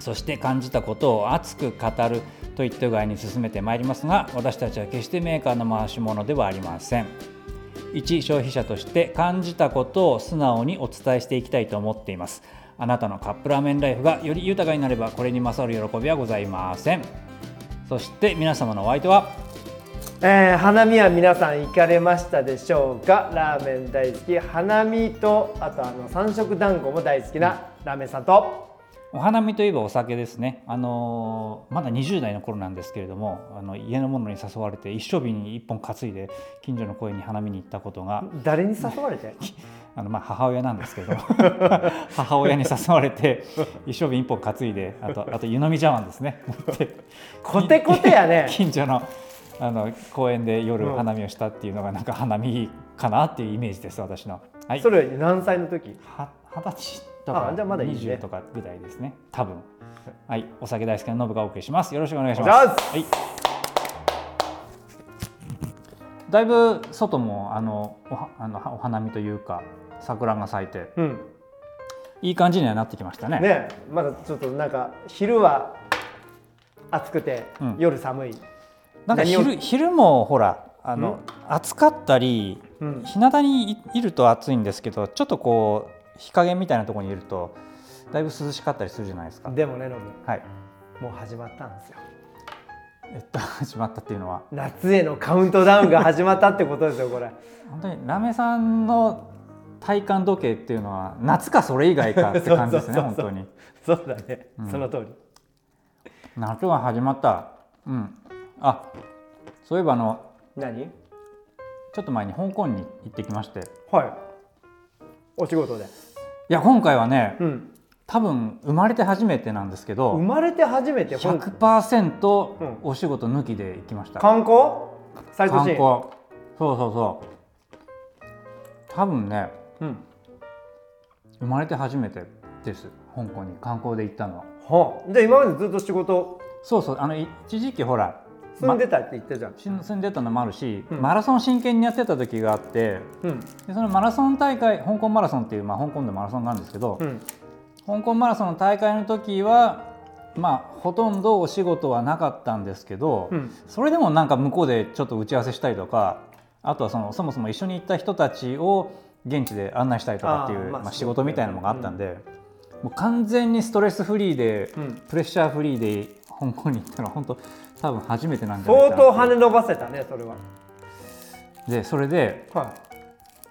そして感じたことを熱く語るといった具合に進めてまいりますが私たちは決してメーカーの回し物ではありません。一消費者として感じたことを素直にお伝えしていきたいと思っています。あなたのカップラーメンライフがより豊かになればこれに勝る喜びはございません。そして皆様のお相手は？えー、花見は皆さん行かれましたでしょうか？ラーメン大好き。花見とあとあの三色団子も大好きなラーメンさんと。お花見といえばお酒ですね、あのーまだ20代の頃なんですけれどもあの家の者に誘われて一升瓶に1本担いで近所の公園に花見に行ったことが誰に誘われて？あのまあ母親なんですけど。母親に誘われて一升瓶1本担いであとあと湯飲み茶碗ですね。持ってコテコテやね。近所のあの公園で夜うん花見をしたっていうのがなんか花見かなっていうイメージです私の。はい、それ何歳の時？は二十歳とかあじゃあまだいいね。20とかぐらいですね。多分。はいお酒大好きなノブがお送りします。よろしくお願いしおます。はい。だいぶ外もあのおはあのお花見というか桜が咲いてうん。いい感じにはなってきましたね。ねまだちょっとなんか昼は暑くて、うん。夜寒い、なんか昼昼もほらあの暑かったりうん、日向にいいると暑いんですけどちょっとこう日陰みたいなところにいるとだいぶ涼しかったりするじゃないですか。でもねノはい。ブもう始まったんですよ。えっと 始まったっていうのは。夏へのカウントダウンが始まったってことですよこれ。本当にラメさんの体感時計っていうのは夏かそれ以外かって感じですね本当に。そうだね、うん。その通り。夏が始まった。うん。あそういえばあの何？ちょっと前に香港に行ってきまして。いはい。お仕事で、や今回はねうん、多分生まれて初めてなんですけ生どまれて初めて香港100%うん。お仕事抜きで行きました、観光？サイトシ観光。ーンそうそうそう。多分ねうん。生まれて初めてです。香港に。観光で行ったのは。はあ、じゃあ今までずっと仕事？そうそう。あのい一時期ほら住んでたって言ったじゃん、し住んでたのもあるし、うん。マラソン真剣にやってた時があってうん。でそのマラソン大会香港マラソンっていう、まあ、香港でマラソンがあるんですけど、うん。香港マラソンの大会の時はまあほとんどお仕事はなかったんですけど、うん。それでもなんか向こうでちょっと打ち合わせしたりとかあとはそのそもそも一緒に行った人たちを現地で案内したりとかっていうまあまあ、仕事みたいなのがあったんで、もう完全にストレスフリーで、うん。プレッシャーフリーで香港に行ったのは本当多分初めてなんじゃないか相な当跳ね伸ばせたねそれは。でそれでは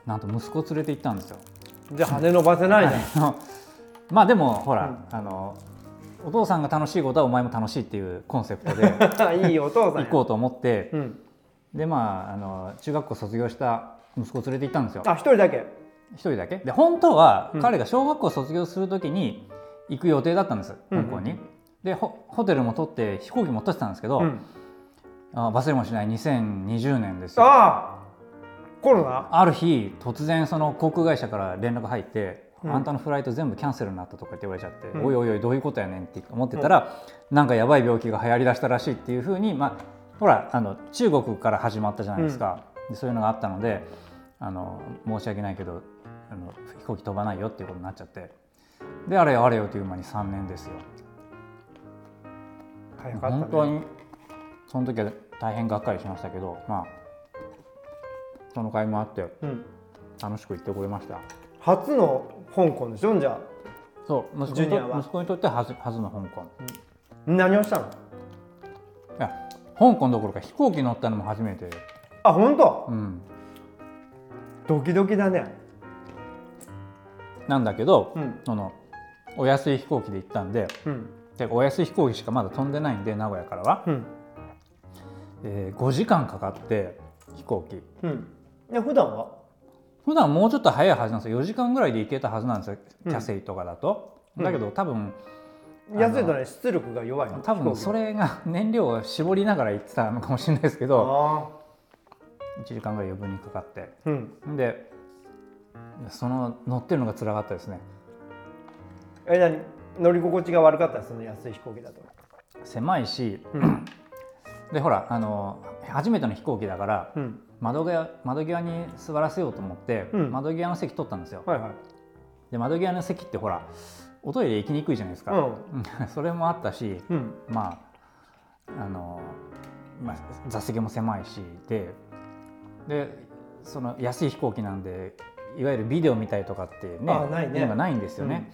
なんと息子を連れて行ったんですよ。いじゃあ跳ね伸ばせないじゃ ん、あのまあでもほら、あのお父さんが楽しいことはお前も楽しいっていうコンセプトで いいお父さんや。行こうと思ってうん、でまああの中学校卒業した息子を連れて行ったんですよ。あ一人だけ。一人だけ？で本当はうん。彼が小学校卒業する時に行く予定だったんですうん。香港に。でホホテルも取って飛行機も取ってたんですけど、うん、あ忘れもしない2020年ですよ。ああコロナ？ある日突然その航空会社から連絡入って、うん。あんたのフライト全部キャンセルになったとかって言われちゃって、うん。おいおいおいどういうことやねんって思ってたら、なんかやばい病気が流行りだしたらしいっていうふうに、まあ、ほらあの中国から始まったじゃないですか、でそういうのがあったのであの申し訳ないけどあの飛行機飛ばないよっていうことになっちゃって。であれよあれよという間に3年ですよ。早かった、ね、本当に。その時は大変がっかりしましたけどまあその会もあってうん、楽しく行ってこれました。初の香港でしょ？じゃあ。そう息子にジュニアは。と息子にとってはずはずの香港。何をしたの？いや香港どころか飛行機乗ったのも初めて、あ本当？うん、ドキドキだね。なんだけど、うん。そのお安い飛行機で行ったんでうんでお安い飛行機しかまだ飛んでないんで名古屋からは、うん。えー5時間かかって飛行機。うん。で普段は？普段もうちょっと早いはずなんですよ。4時間ぐらいで行けたはずなんですよ。うん。キャセイとかだと、うん。だけど多分安いとね出力が弱いの多分それが燃料を絞りながら行ってたのかもしれないですけ飛ど行1時間ぐらい余分にかかって。うん。でその乗ってるのが辛かったですね。え何？乗り心地が悪かったその安い飛行機だと。狭いし、うん。でほらあの初めての飛行機だからうん。窓際窓際に座らせようと思って、うん。窓際の席取ったんですよ、はいはい。で窓際の席ってほらおトイレ行きにくいじゃないですか、それもあったしうん。まああの、まあ、座席も狭いしででその安い飛行機なんでいわゆるビデオ見たりとかってねあないね。ないんですよね、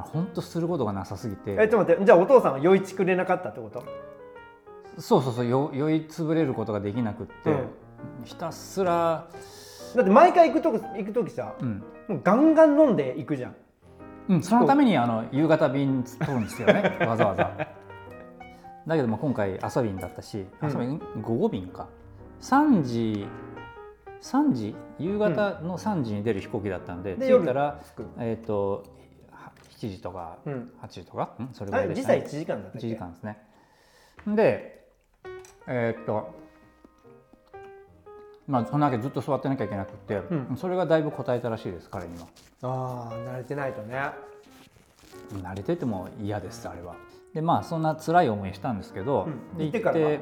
本当することがなさすぎて。えちょっと待って。じゃあお父さんは酔いちくれなかったってこと？そうそうそう。よ酔いつぶれることができなくって、うん。ひたすら、だって毎回行くとこ行く時さうん。もうガンガン飲んで行くじゃん。うん、そのためにあの夕方便取るんですよね。わざわざ。だけども今回朝便だったし、うん。朝便午後便か。3時3時？夕方の3時に出る飛行機だったんで、で着いたらえっ、とは7時とかうん。8時とか、んそれぐあらいでしたね。1時間だったっ1け？時間ですね。でえっ、とまあそんなわけずっと座ってなきゃいけなくって、うん。それがだいぶ答えたらしいです彼には。ああ慣れてないとね。慣れてても嫌ですあれは。でまあそんな辛い思いしたんですけど、うん。で行ってからは。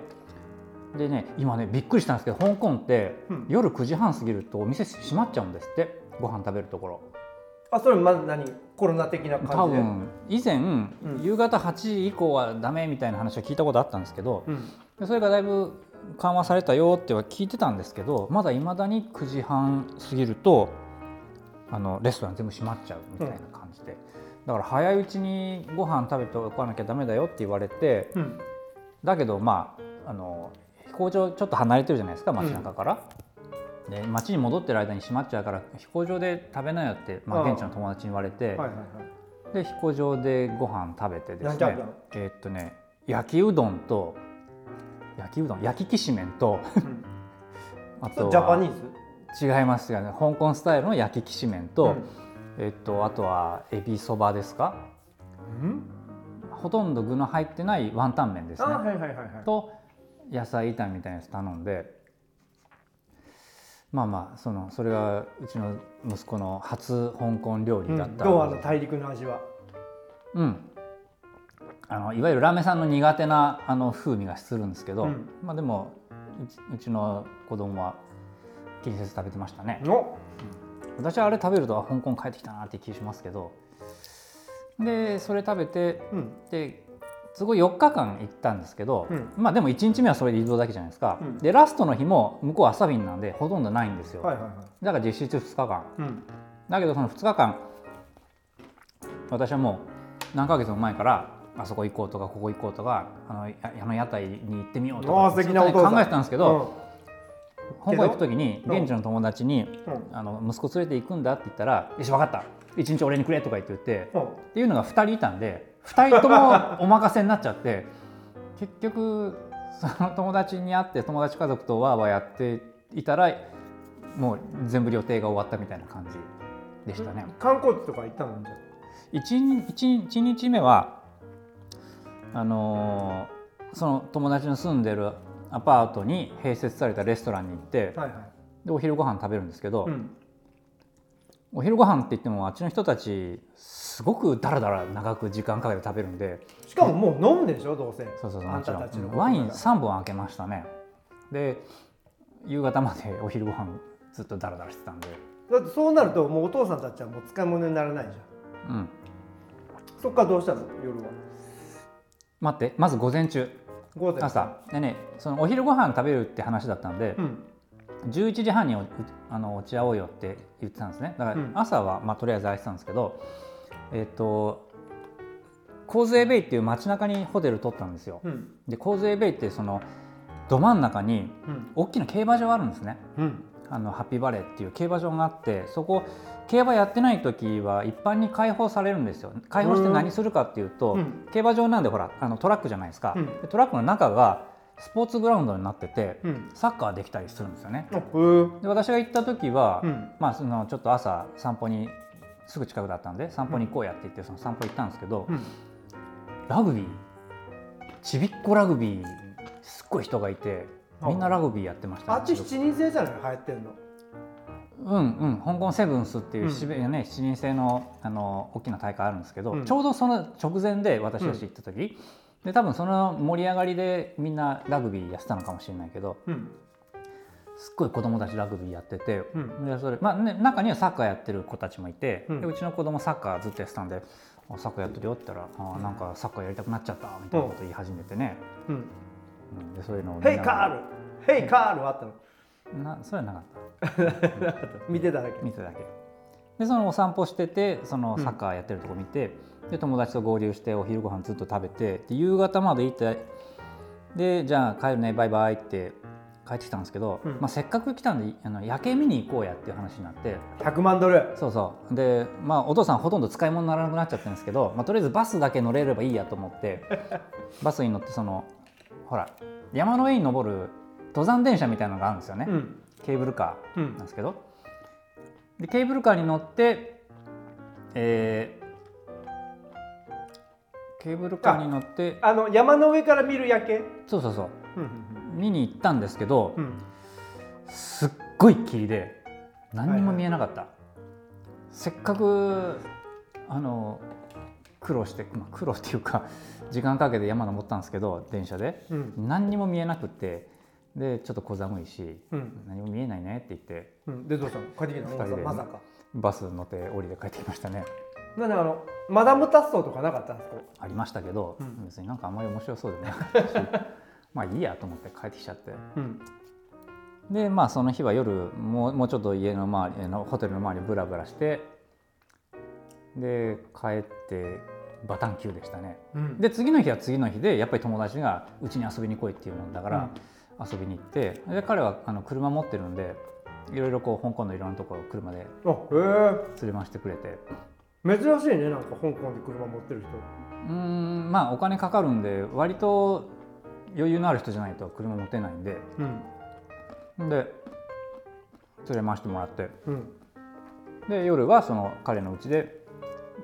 でね今ねびっくりしたんですけど香港って、うん。夜9時半過ぎるとお店閉まっちゃうんですって。ご飯食べるところあそれまず何？コロナ的な多感じで？分以前、夕方8時以降はダメみたいな話を聞いたことあったんですけど、うん。でそれがだいぶ緩和されたよっては聞いてたんですけどまだいまだに9時半過ぎるとあのレストラン全部閉まっちゃうみたいな感じで、だから早いうちにご飯食べておかなきゃダメだよって言われてうん。だけどまああの飛行場ちょっと離れてるじゃないですか街中から。で街に戻ってる間に閉まっちゃうから飛行場で食べなよって、まあ、現地の友達に言われて、はいはいはい。で飛行場でご飯食べてですねえーっとね焼きうどんと焼きうどん焼ききしめんとうん。あとジャパニはーズ？違いますよね。香港スタイルの焼ききしめんと、うん。えーっとあとはエビそばですか？うん？ほとんど具の入ってないワンタン麺ですあね、はいはいはいはい。と野菜炒めみたいなやつ頼んでまあまあそのそれがうちの息子の初香港料理だった、どうあの大陸の味は。うん、あのいわゆるラーメンさんの苦手なあの風味がするんですけど、うん。まあでもうちうちの子供は気にせず食べてましたね。の私はあれ食べるとあ香港帰ってきたなって気しますけど。でそれ食べてうん。ですごい4日間行ったんですけど、うん。まあでも1日目はそれで移動だけじゃないですか、うん。でラストの日も向こう朝便なんでほとんどないんですよ、はいはいはい。だから実質2日間。うん。だけどその2日間私はもう何ヶ月も前からあそこ行こうとかここ行こうとかあのやあの屋台に行ってみようとか考えてたんですけど、香港行く時にうん現地の友達にうん。うん「あの息子連れて行くんだ」って言ったら「よし分かった。一日俺にくれ」とか言って言ってうん。っていうのが2人いたんで2人ともお任せになっちゃって結局その友達に会って友達家族とわーわーやっていたらもう全部予定が終わったみたいな感じでしたね。観光地とか行ったの？じゃ 1, 日1日目はあのーその友達の住んでるアパートに併設されたレストランに行ってはいはい。でお昼ご飯食べるんですけど、うんお昼ご飯って言ってもあっちの人たちすごくだらだら長く時間かけて食べるんで。しかももう飲むでしょどうせ。そうそうそうあんもちろたたちのんワイン3本開けましたね。で夕方までお昼ご飯ずっとだらだらしてたんで。だってそうなるともうお父さんたちはもう使い物にならないじゃん。うん。そっからどうしたの？夜は。待ってまず午前中。午前朝。でねそのお昼ご飯食べるって話だったんで、うん11時半におあの落ち合おうよって言ってたんですね。だからうん。朝は、まあ、とりあえず空いてたんですけどえっ、とコーズエベイっていう街中にホテル取ったんですよ。うん。でコーズエベイってそのど真ん中にうん。大きな競馬場あるんですね。うん。あのハッピーバレーっていう競馬場があってそこ競馬やってない時は一般に開放されるんですよ。開放して何するかっていうと、うん。競馬場なんでほらあのトラックじゃないですか、トラックの中がスポーツグラウンドになってて、うん。サッカーできたりするんですよね。で私が行った時は、うん。まあそのちょっと朝散歩にすぐ近くだったんで散歩に行こうやって言ってその散歩行ったんですけど、うん。ラグビーちびっこラグビーすっごい人がいてみんなラグビーやってました、あっち7人制じゃない流行ってんの？うんうん。香港セブンスっていううん。ね、7人制のあの大きな大会あるんですけど、うん。ちょうどその直前で私たち行った時、で多分その盛り上がりでみんなラグビーやってたのかもしれないけどうん。すっごい子供たちラグビーやってて、うん。でそれまあね、中にはサッカーやってる子たちもいて、うん。でうちの子供サッカーずっとやってたんで「あサッカーやってるよ」って言ったら「あなんかサッカーやりたくなっちゃった」みたいなこと言い始めてね、うん。うん。でそういうのをヘイカールヘイカールあったの。ルなそれはなかった。見てただけ。見てただけ。でそのお散歩しててそのうんサッカーやってるとこ見て、で友達と合流してお昼ご飯ずっと食べてで夕方まで行ってでじゃあ帰るねバイバイって帰ってきたんですけど、うん。まあ、せっかく来たんであの夜景見に行こうやっていう話になって。100万ドル。そうそう。でまあお父さんほとんど使い物にならなくなっちゃってるんですけど、まあ、とりあえずバスだけ乗れればいいやと思って バスに乗ってそのほら山の上に登る登山電車みたいなのがあるんですよね、うん。ケーブルカーうんなんですけど。でケーブルカーに乗って、えーケーブルカーに乗ってあの山の上から見る夜景？そうそうそう。うん見に行ったんですけど、うん。すっごい霧で何にも見えなかった、せっかくあの苦労して、まあ、苦労っていうか 時間かけて山登ったんですけど電車で。うん。何にも見えなくってでちょっと小寒いしうん。何も見えないねって言って。うん。でどうしたの？帰ってきたの？まさか。バス乗って降りて帰ってきましたね。なんであのマダムタッソーとかなかったんですか？ありましたけど、うん。別になんかあんまり面白そうでなかったし まあいいやと思って帰ってきちゃって。うん。でまあその日は夜もうもうちょっと家の周りあのホテルの周りブラブラしてで帰ってバタンキューでしたね。うん。で次の日は次の日でやっぱり友達がうちに遊びに来いっていうもんだから、遊びに行ってで彼はあの車持ってるんでいろいろこう香港のいろんなところを車であへえ。連れ回してくれて珍しいねなんか香港で車持ってる人。うーんまあお金かかるんで割と余裕のある人じゃないと車持てないんで。うん。で連れ回してもらって。うん。で夜はその彼の家で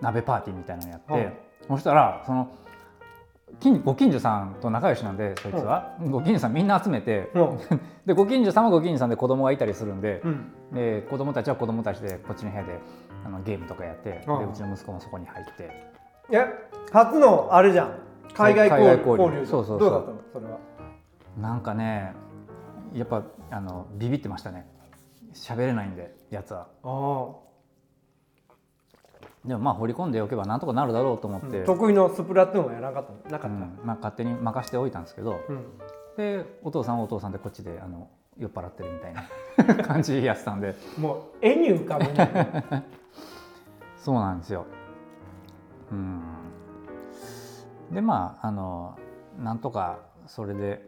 鍋パーティーみたいなのやって、はい。そしたらその近ご近所さんと仲良しなんでそいつは、ご近所さんみんな集めて、うん。でご近所さんはご近所さんで子供がいたりするんで,、うん。で子供たちは子供たちでこっちの部屋であのゲームとかやって、うん。でうちの息子もそこに入って。え初のあれじゃん。海外交流。交流。そうそうそう。どうだったの？それは。なんかねやっぱあのビビってましたね。喋れないんでやつは。あでもまあ放り込んでおけばなんとかなるだろうと思っあ、て、得意のスプラトゥーンはやらなかったの？なかった、うんまあ、勝手に任しておいたんですけど、うん。でお父さんはお父さんでこっちであの酔っ払ってるみたいな 感じでやってたんで。もう絵に浮かぶね。そうなんですよ。うん。でまああのなんとかそれで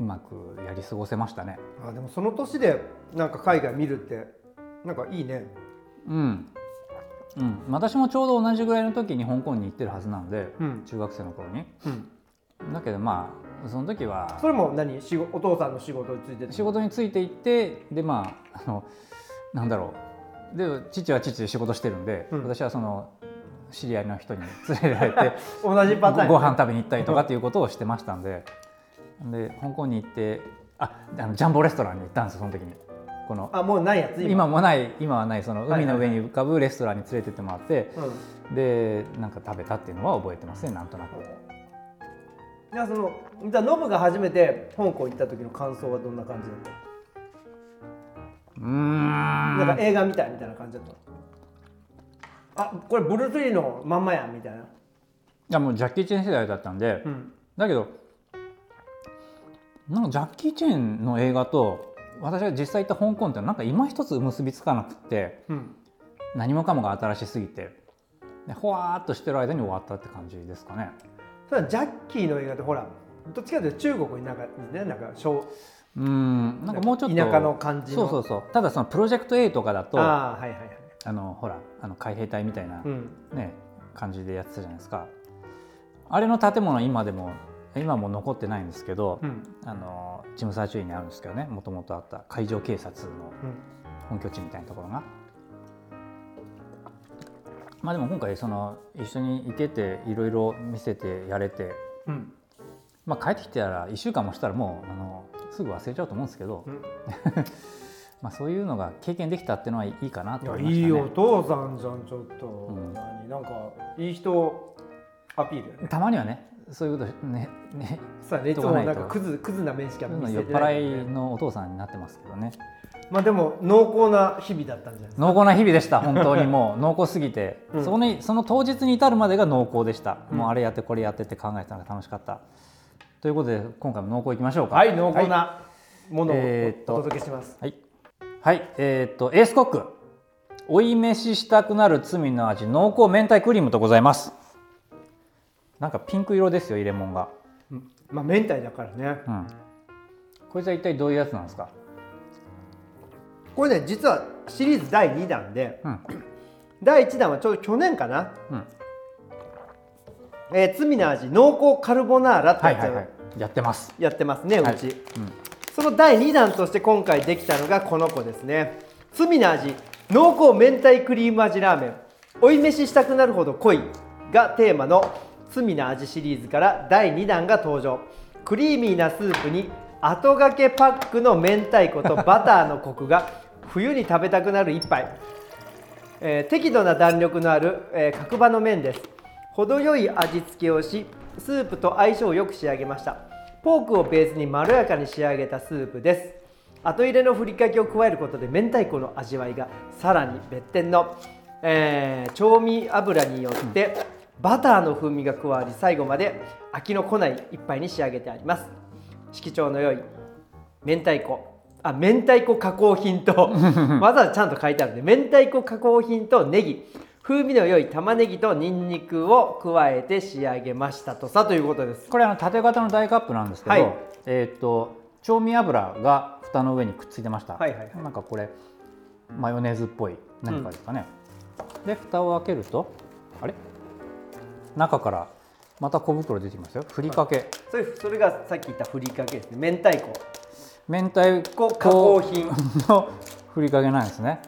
うまくやり過ごせましたね。あでもその年でなんか海外見るってなんかいいね。うんうん、私もちょうど同じぐらいの時に香港に行ってるはずなんで、うん。中学生の頃に。うん。だけどまあその時はそれも何？仕事？お父さんの仕事についてて仕事についていってでまああのなんだろう。で父は父で仕事してるんで、うん。私はその知り合いの人に連れられて 同じパターンごご飯食べに行ったりとかっていうことをしてましたんで。で香港に行ってああのジャンボレストランに行ったんですよその時にこのあもうないやつ今。もない今はないその海の上に浮かぶレストランに連れてってもらって、うん。でなんか食べたっていうのは覚えてますねなんとなく。じゃあそのじゃあノブが初めて香港行った時の感想はどんな感じだった？うーん。なんか映画みたいみたいな感じだった？あこれブルース・リーのまんまやんみたいな、いやもうジャッキー・チェン世代だったんで、うん、だけどなんかジャッキー・チェンの映画と私が実際行った香港ってなんか今一つ結びつかなくってうん、何もかもが新しすぎてでほわーっとしてる間に終わったって感じですかね。ただジャッキーの映画ってほらどっちかというと中国になんかねなんか小うー。んなんかもうちょっと田舎の感じの。そうそうそう。ただそのプロジェクト A とかだとあああはいはいはい。のほらあの海兵隊みたいな、うん。ね感じでやってたじゃないですか。あれの建物今でも今も残ってないんですけど、うん。あのチムサーチュイにあるんですけどねもともとあった海上警察のうん。本拠地みたいなところが。まあでも今回その一緒に行けていろいろ見せてやれて、うん。まあ、帰ってきてたら1週間もしたらもうあのすぐ忘れちゃうと思うんですけど、うん。まあそういうのが経験できたっていうのはいいかなと思いましたね。いいお父さんじゃんちょっと、ん。何なんかいい人アピールたまにはねそういうことねねさあねいつもなんかクズクズな面しか見せ酔って払ないけどね。いのお父さんになってますけどね。まあでも濃厚な日々だったんじゃないですか。濃厚な日々でした本当にもう。濃厚すぎて、うん。そこにその当日に至るまでが濃厚でした、うん。もうあれやってこれやってって考えてたのが楽しかった。ということで今回も濃厚いきましょうか。はい濃厚なものをお届けします、はい、はい、えーっとエースコック。追い飯したくなる罪の味濃厚明太クリームとございますなんかピンク色ですよ入れ物が。うん。まあ明太だからね。うん。こいつは一体どういうやつなんですか？これね実はシリーズ第2弾でうん。第1弾はちょうど去年かな、うん。えー罪の味濃厚カルボナーラってやつ。をはいはいはい。やってます。やってますね、はい。うち。うん。その第2弾として今回できたのがこの子ですね。罪の味濃厚明太クリーム味ラーメン。追い飯したくなるほど濃いがテーマの罪の味シリーズから第2弾が登場。クリーミーなスープに後掛けパックの明太子と バターのコクが冬に食べたくなる一杯、えー適度な弾力のある、えー角張の麺です。程よい味付けをしスープと相性をよく仕上げました。ポークをベースにまろやかに仕上げたスープです。後入れのふりかけを加えることで明太子の味わいがさらに別点の、えー調味油によってバターの風味が加わり最後まで飽きのこない一杯に仕上げてあります。色調の良い明太子。あ明太子加工品と わざわざちゃんと書いてあるんで明太子加工品とネギ。風味の良い玉ねぎとニンニクを加えて仕上げましたとさということです。これあの縦型の大カップなんですけど、はい。えーっと調味油が蓋の上にくっついてました、はいはいはい。なんかこれマヨネーズっぽい何かですかね、で蓋を開けるとあれ？中からまた小袋出てきますよ。ふりかけ、それそれがさっき言ったふりかけですね。明太子。明太子。加工品。のふりかけなんですね。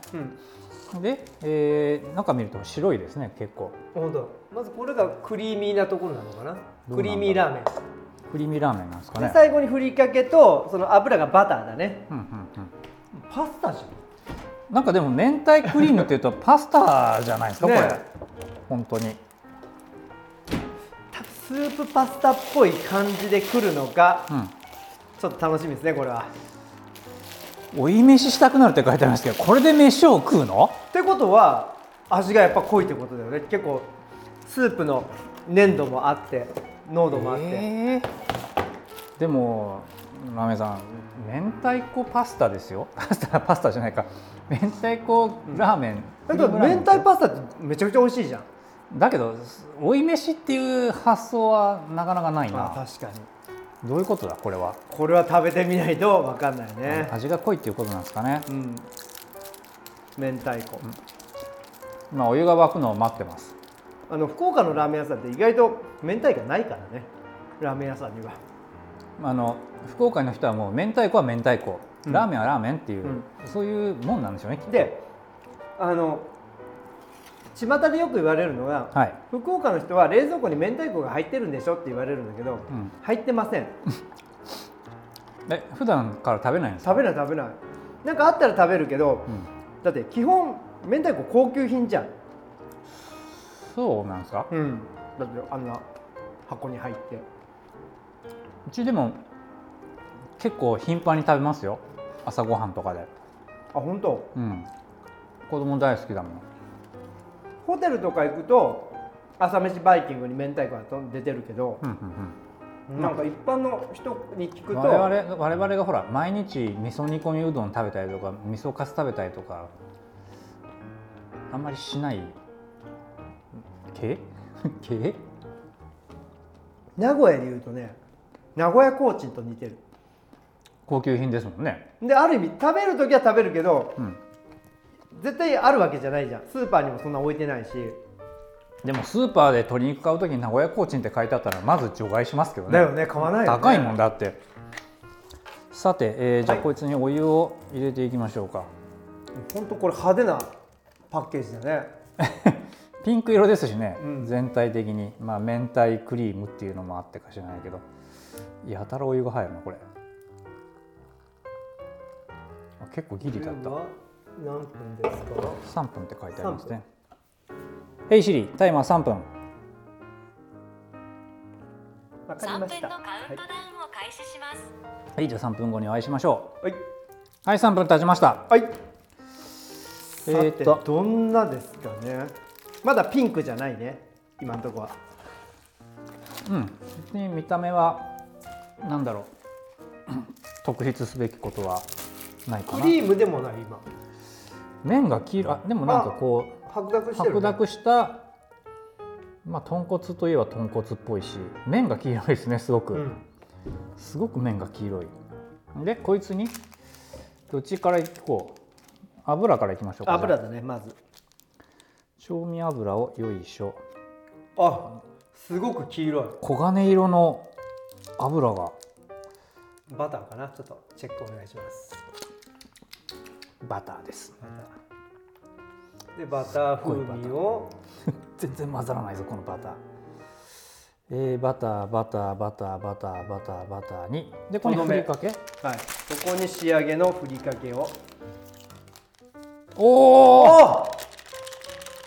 うん。で、えー中見ると白いですね結構。本当。まずこれがクリーミーなところなのかな？クリーミーラーメン。クリーミーラーメンなんですかね。で最後にふりかけとその油がバターだね。うんうんうん。パスタじなんかでも明太クリームっていうとパスタじゃないですか、ねこれ。本当にスープパスタっぽい感じで来るのかうん。ちょっと楽しみですねこれは。追い飯したくなるって書いてありますけどこれで飯を食うの？ってことは味がやっぱ濃いってことだよね。結構スープの粘度もあって濃度もあって、えー。でもラメさん明太子パスタですよ。パスタパスタじゃないか。明太子ラーメン、だけど明太パスタってめちゃくちゃ美味しいじゃんだけど追い飯っていう発想はなかなかないな。あ確かに。どういうことだこれは、これは食べてみないと分かんないね。味が濃いっていうことなんですかね。うん。明太子、今お湯が沸くのを待ってます。あの福岡のラーメン屋さんって意外と明太子ないからね。ラーメン屋さんには。あの福岡の人はもう明太子は明太子、うん。ラーメンはラーメンっていう、うん。そういうもんなんでしょうねきっと。であの巷でよく言われるのがはい、福岡の人は冷蔵庫に明太子が入ってるんでしょって言われるんだけど、うん、入ってません。え普段から食べないんですか？食べない食べない。なんかあったら食べるけどうん、だって基本明太子高級品じゃん、そうなんですか？うん、だってあんな箱に入って。うちでも結構頻繁に食べますよ。朝ごはんとかで。あ本当？うん。子供大好きだもんホテルとか行くと朝飯バイキングに明太子が出てるけど、うんうんなんか一般の人に聞くと我々我々がほら毎日味噌煮込みうどん食べたりとか味噌カツ食べたりとかあんまりしない。系系 名古屋で言うとね名古屋コーチンと似てる。高級品ですもんね。である意味食べる時は食べるけどうん絶対あるわけじゃないじゃん。スーパーにもそんな置いてないし、でもスーパーで鶏肉買う時に名古屋コーチンって書いてあったらまず除外しますけどね。だよね。買わないよ、ね、高いもんだって。さて、えーじゃあはいこいつにお湯を入れていきましょうか、ほんとこれ派手なパッケージだね。ピンク色ですしね、うん。全体的に。まあ明太クリームっていうのもあってか知らないけど。やたらお湯が入るなこれ。あ結構ギリだった。は？何分ですか？3分って書いてありますね「ヘイシリタイマー3分。わかり3ました分のカウントダウンを開始します。はい。じゃあ3分後にお会いしましょはい、うはい3分経ちました。はい、ええー、ーっととどんなですかね？まだピンクじゃないね今のところは。うん。別に見た目はなんだろう。特筆すべきことはないかな。クリームでもない今麺が黄色あでもなんかこう白濁してる、ね、白濁したまあ豚骨といえば豚骨っぽいし麺が黄色いですねすごく、うん。すごく麺が黄色い。でこいつにどっちからいこう油からいきましょうか油だねまず。調味油をよいしょ。あすごく黄色い。黄金色の油が。バターかな？ちょっとチェックお願いしますバターです。バターでバター風味を。全然混ざらないぞこのバター。えーバターバターバターバターバターバターに。でここにとどめふりかけ。はい。そこに仕上げのふりかけを。おおお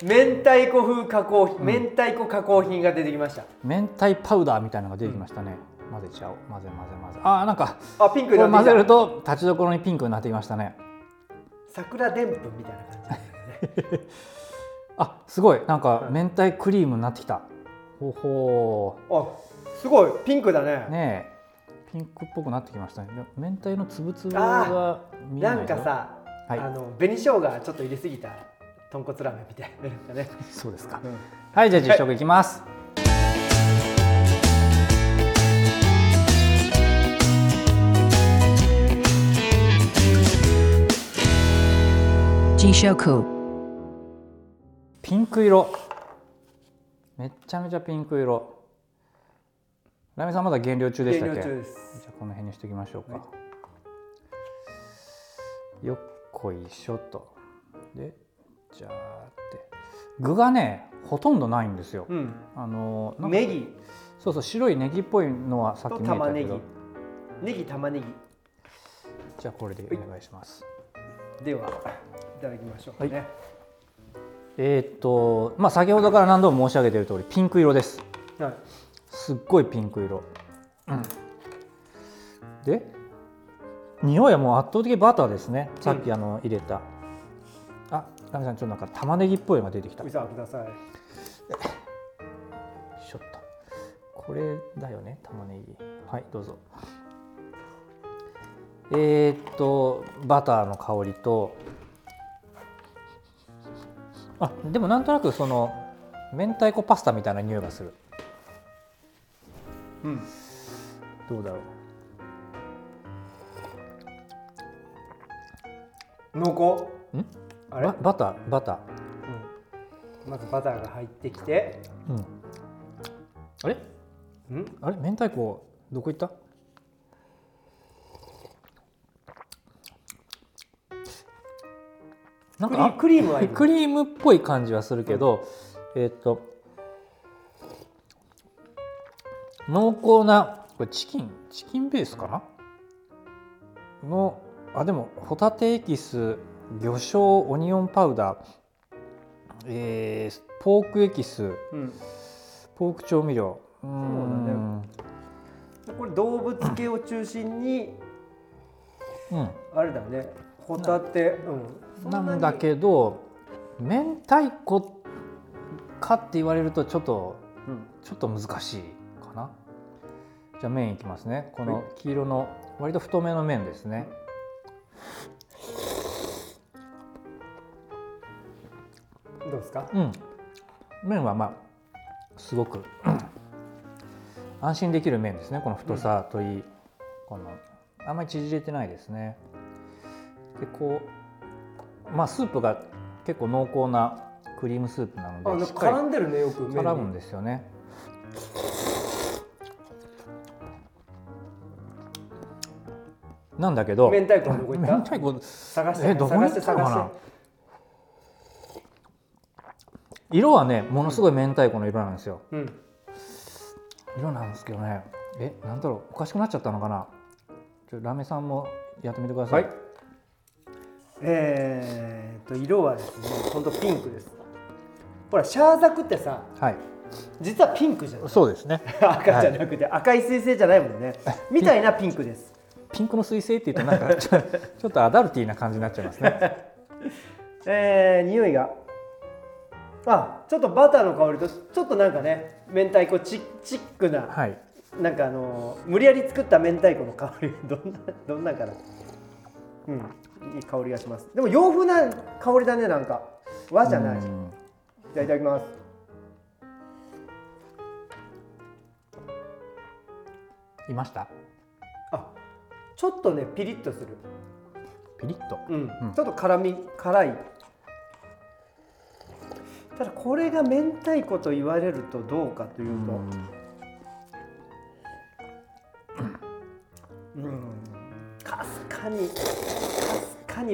明太子風加工品、明太子加工品が出てきました。明太パウダーみたいなのが出てきましたね、混ぜちゃおう。混ぜ混ぜ混ぜ。あーなんかあピンクこれ混ぜるとと立ちどころにピンクになってきましたね桜でんぷんみたいな感じね。あすごい。なんかはい。明太クリームになってきた。ほほあすごい。ピンクだね。ーねえ。ピンクっぽくなってきましたね。で明太のつぶつぶが見えなないんかさ、はい。あの紅生姜ちょっと入れすぎた豚骨ラーメンみたいなね、そうですか。うん。はいじゃあ実食いきます、Jishoku. ピンク色。めっちゃめちゃピンク色。ラミさんまだ減量中でしたっけ？減量中です。じゃあこの辺にしておきましょうか、はよっこいしょと。でじゃあって。具がねほとんどないんですよ、うん。あのネギ。そうそう白いネギっぽいのはさっとき見え玉ねぎ。たけどネギ玉ねぎ。じゃあこれでお願いします。では。いただきましょうかね、えーっとまあ先ほどから何度も申し上げている通りピンク色です。はい。すっごいピンク色、うん、で匂いはもう圧倒的バターですね。さっきあの入れた、あラミさんちょっとなんか玉ねぎっぽいのが出てきた。ください。ちょっと。これだよね玉ねぎ。はいどうぞ。えー、っとバターの香りとあでもなんとなくその明太子パスタみたいな匂いがする。うん。どうだろう。濃厚。ん？あれ？ババターバタうん。まずバターが入ってきて。ーうん。あれ？うん？あれ？明太子どこ行った？なんクリかあクリームはいるクリームっぽい感じはするけど、えーっと濃厚なこれチキンチキンベースかな？のあでもホタテエキス魚醤オニオンパウダー、えーポークエキスうん。ポーク調味料。うーん。これ動物系を中心にうん。あれだねホタテうんなんだけど明太子かって言われるとちょっとうん。ちょっと難しいかな。じゃあ麺いきますね。こはの黄色の割と太めの麺ですね。どうですか？うん。麺はまあすごく安心できる麺ですね。この太さといい、このあんまり縮れてないですねでこうまあスープが結構濃厚なクリームスープなあので絡んでるねよく絡むんですよね。なんだけど明太子はどこ行った？明太子探してえどこに行ったのかな？色はねものすごい明太子の色なんですよ。うん。色なんですけどね。えなんだろう？おかしくなっちゃったのかな？ちょラメさんもやってみてください、はいえー、と色はですね本当ピンクです。ほらシャーザクってさはい、実はピンクじゃない？そうですね。赤じゃなくて、赤い彗星じゃないもんね。みたいなピンクです。ピンクの彗星って言うとなんか ちょちょっとアダルティーな感じになっちゃいますね。えー、匂いが。あちょっとバターの香りとちょっとなんかね明太子チチックなはい。なんかあのー無理やり作った明太子の香りどんなどんなかなうんいい香りがします。でも洋風な香りだねなんか。和じゃない。じうん。ゃあいただきます。いました？あちょっとねピリッとする。ピリッと？うん、うん。ちょっと辛み辛い。ただこれが明太子と言われるとどうかというと、うん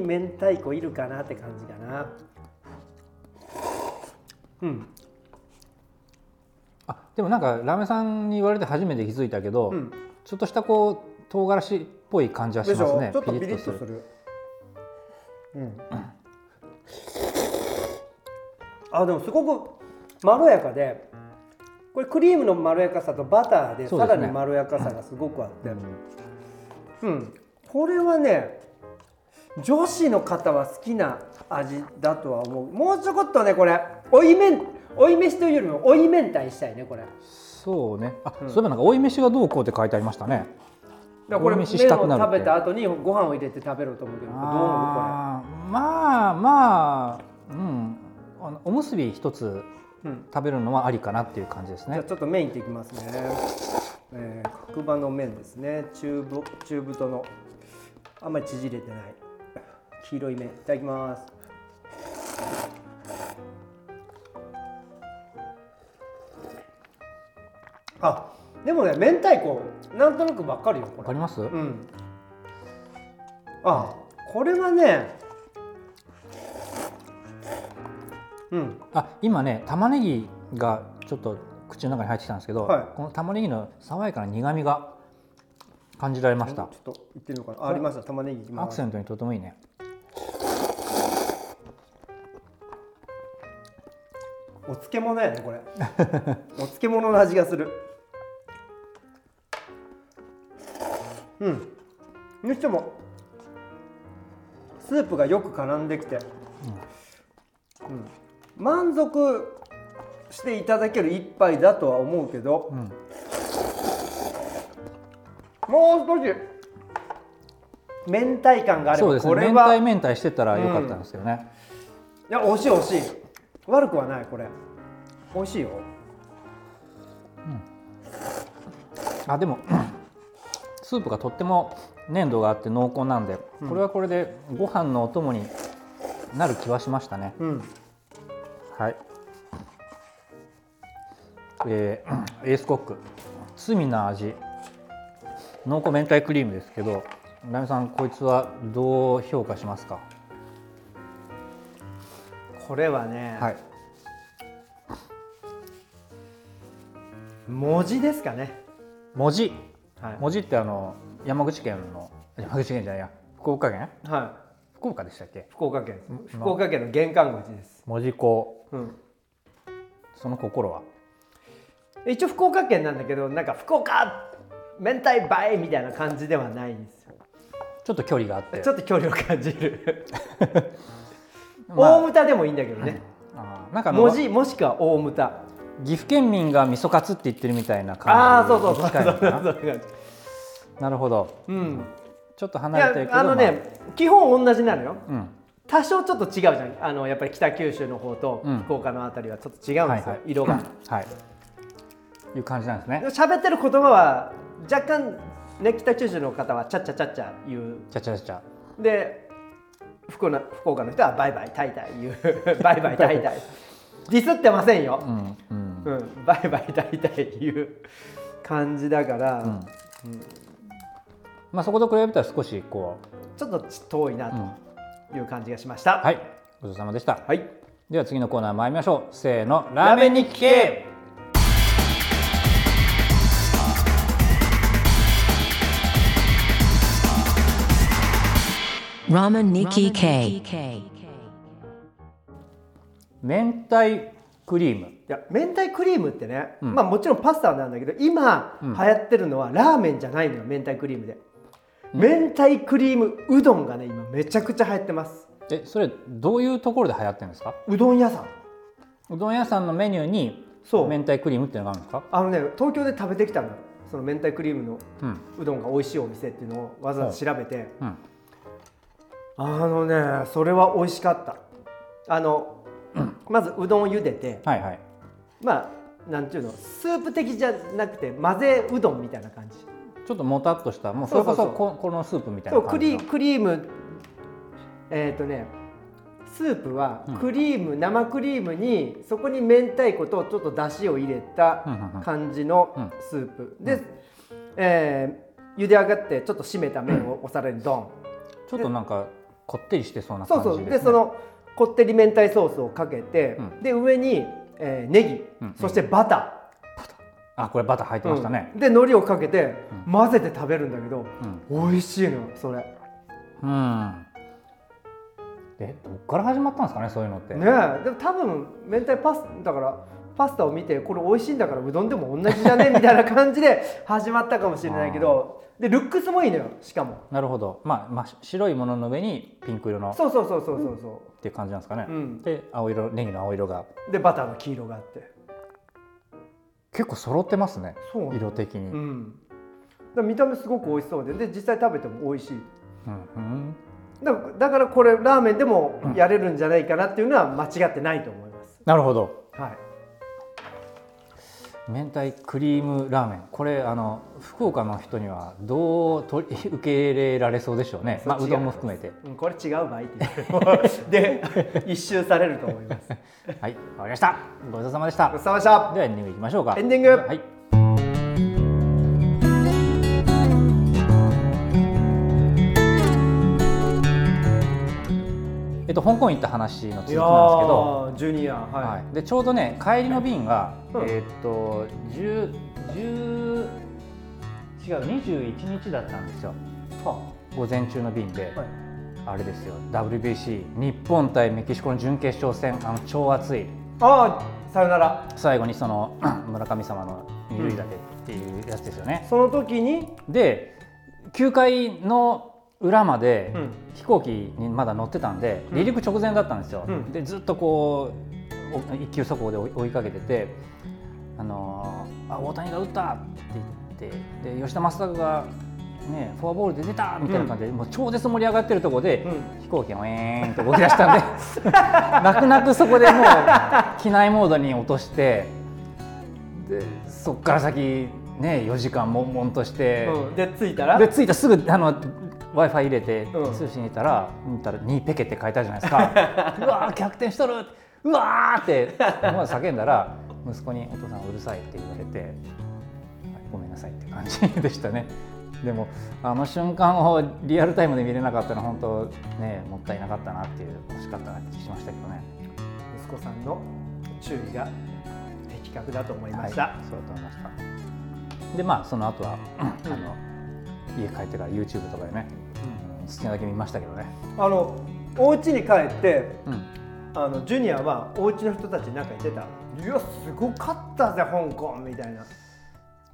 に明太子いるかなって感じかな。うん。あでもなんかラメさんに言われて初めて気づいたけど、うん。ちょっとしたこう唐辛子っぽい感じはしますねょ。ちょっとピリッとする。る。うん。あでもすごくまろやかでこれクリームのまろやかさとバターでさらにまろやかさがすごくあって。うん、これはね女子の方は好きな味だとは思う。もうちょこっとねこれ。追い麺追い飯というよりも追い明太したいねこれ。だかそうね。あ、そういえばなんか追い飯がどうこうって書いてありましたね。らこれ飯したく食べた後にご飯を入れて食べろと思うけどどう思うこあーまあまあうん。あのおむすび一つれ、うん、食べるのはありかなっていう感じですね。じゃあちょっと麺いっていきますね。えー角張の麺ですね。中太のあんまり縮れてない黄色い麺いただきます。あ、でもね明太子なんとなくわかるよこれ。わかります、うん。あ、これはね。うん。あ今ね玉ねぎがちょっと口の中に入ってきたんですけど、はいこの玉ねぎの爽やかな苦みが感じられましたちょっと言ってみようかな。あありました。玉ねぎアクセ。ントにとてもいいねお漬物やねこれ。お漬物の味がする。うん。にしてもスープがよく絡んできて、うん。満足していただける一杯だとは思うけど、んもう少し明太感があればそうですね。これは。明太明太してたらよかったんですけどね、いや惜しい惜しい悪くはないこれ。美味しいよ。あでもスープがとっても粘度があって濃厚なんで、これはこれでご飯のお供になる気はしましたね。うん。はい。えーエースコック。罪な味。濃厚明太クリームですけどラミさんこいつはどう評価しますか？これはね、はい。文字ですかね、文字。はい。文字ってあの山口県の山口県じゃないや福岡県？は福岡でしたっけ？い、福岡県。うん福岡県の玄関口です、文字工。うん、その心は？一応福岡県なんだけどなんか福岡明太映えみたいな感じではないんですよ。ちょっと距離があって。ちょっと距離を感じる。ま あ大牟田でもいいんだけどね、あーなんか文字もしくは大牟田。岐阜県民が味噌カツって言ってるみたいなあ感じ。あそうそう。そうそうそうなるほど。うん。ちょっとい離れてるけどやあのね、基本同じなのよ。まあうん。多少ちょっと違うじゃん。あのやっぱり北九州の方とうん。福岡のあたりはちょっと違うんですよ、はいはい。色が。はい。いう感じなんですね。喋ってる言葉は若干ね北九州の方はチャッチャチャッチャ言う。ちゃちゃちゃ。で福岡福岡の人はバイバイタイタイ言う バイバイタイタイ。ディスってませんよ、うんうん。うん、バイバイタイタイ言う感じだから、うん。まあそこと比べたら少しこちょっと遠いなという感じがしました、はい。ごちそうさまでした。はい。では次のコーナー参りましょう。せーの。ラーメン日記系 Ramen Nikki K. 明太クリーム。いや明太クリームってね、まあもちろんパスタなんだけど今流行ってるのはラーメンじゃないのよ明太クリームで、明太クリームうどんがね今めちゃくちゃ流行ってます。えそれどういうところで流行ってるんですか？うどん屋さん。うどん屋さんのメニューにそう。明太クリームっていうのがあるんですか？あのね東京で食べてきたのよ。その明太クリームのうん。うどんが美味しいお店っていうのをわざわざ調べて、うんあのねそれは美味しかった。あの、まずうどんを茹でてはいはい。まあなんていうのスープ的じゃなくて混ぜうどんみたいな感じ。ちょっともたっとしたもうそれこそそうそう。そうここのスープみたいな感じの。リクリームえっ、とねスープはうん。クリーム、生クリームにそこに明太子とちょっとだしを入れたうんうんうん。感じのうん。スープ、で、えー茹で上がってちょっと締めた麺をお皿にドン、ちょっとなんかこってりしてそうなそう感じです、ね、そうでそのこってり明太ソースをかけて、うん。で上に、えーネギ、うんそしてバタあこれバター入ってー、ましたね。うん。で海苔をかけて混ぜて食べるんだけど、うん。美味しいのよそれ。ねうん。えどっから始まったんですかねそういうのって、え。でも多分明太パスだからパスタを見てこれ美味しいんだからうどんでも同じじゃね？みたいな感じで始まったかもしれないけどでルックスもいいのよしかも。なるほど、まあ、まあ白いものの上にピンク色のっそうそうそうそうそう。そていう感じなんですかね、うん。で青色ネギの青色が。うでバターの黄色があって。結構揃ってますねそう色的に、ううん見た目すごく美味しそうでで実際食べても美味しい。うんだからだからこれラーメンでもやれるんじゃないかなっていうのは間違ってないと思います、なるほど。はい明太クリームラーメン。これあの福岡の人にはどう取り受け入れられそうでしょうね、まあ、そうどんも含めて。うん、これ違う場合っで 一周されると思います。はいわかりました。ごちそうさまでした。ごちそうさまでした。ではエンディングいきましょうか。エンディング。はいと香港行った話の続きなんですけど。ージュニアはい、はい、でちょうどね帰りの便が、うん。えーっと10 10違う21日だったんですよ。午前中の便で、はい。あれですよ。WBC 日本対メキシコの準決勝戦。あの超熱い。ああさよなら。最後にその 村神様の二塁打でっていうやつですよね、その時に、で9回の裏までうん。飛行機にまだ乗ってたんで、離陸直前だったんですよ、うん。でずっとこうお一級速報で追いかけてて「あのーあ大谷が打った!」って言ってで吉田正尚が、ね、フォアボールで出たみたいな感じで、もう超絶盛り上がってるところで、うん。飛行機がウェーンと動き出したんで 泣く泣くそこでもう機内モードに落としてでそこから先ね4時間悶々として。うん、で着いたら？で着いたらすぐあの w i f i 入れてうん。通信に行ったら見たら「2ペケ」って書いてあるじゃないですか。うわー逆転しとる。うわーって思わず叫んだら息子に「お父さんうるさい」って言われてはい「ごめんなさい」って感じでしたね。でもあの瞬間をリアルタイムで見れなかったのは本当ねもったいなかったなっていう惜しかったなって気しましたけどね。息子さんの注意が的確だと思いました、はい、そうだと思いました。でまあその後は あの家帰ってから YouTube とかでね、うん好きなだけ見ましたけどね、あのお家に帰ってうん、あのジュニアはお家の人たちに何か言ってた。いやすごかったぜ香港みたいな、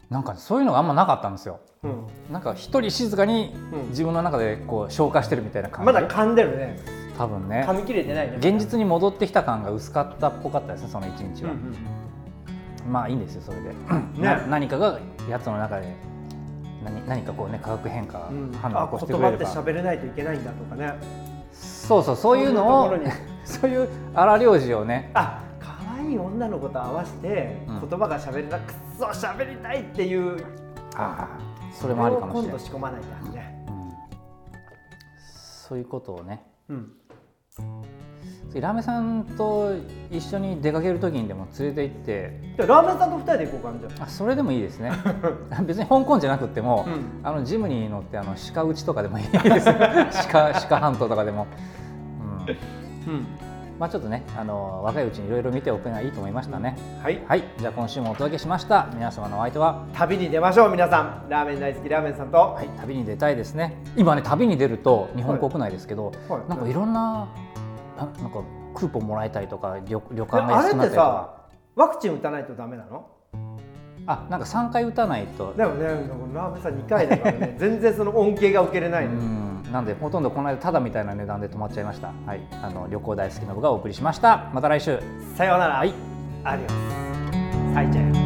なんかそういうのがあんまなかったんですよ。うん、なんか一人静かにうん。自分の中でこう消化してるみたいな感じ、まだ噛んでるね。多分ね。噛み切れてないね。現実に戻ってきた感が薄かったっぽかったですねその一日は、うんうん。まあいいんですよそれで、ね。な何かがやつの中で何何かこうね化学変化、うん。反応をあ起こしてくれれば。言葉って喋れないといけないんだとかね。そうそうそういうのをそういう荒療治をね。あ可愛い女の子と合わせてうん。言葉が喋れなくっそ喋りたいっていうああそれもありかもしれない。今度仕込まないとね。うん。そういうことをね。うんラーメンさんと一緒に出かける時にでも連れて行って。じゃあラーメンさんと二人で行こうかなじゃあ。それでもいいですね。別に香港じゃなくても、うん。あのジムに乗ってあの鹿打ちとかでもいいです。よ 鹿鹿半島とかでも、うん、あ、うん、まあちょっとねあの若いうちにいろいろ見ておくのはいいと思いましたね。はい。はい。じゃあ今週もお届けしました。皆様のお相手は旅に出ましょう。皆さんラーメン大好きラーメンさんと、はい。旅に出たいですね。今ね旅に出ると日本国内ですけど、はい。なんかいろんなななんかクーポンもらえたりとか旅旅で館が安くなあれったりとか。さワクチン打たないとダメなの？あなんか3回打たないと。でもねラーメンさん2回だからね。全然その恩恵が受けれないの、うん。なんでほとんどこの間ただみたいな値段で止まっちゃいました。はい。あの旅行大好きな僕がお送りしました。また来週。さようなら、はい。アディオスさいちゃん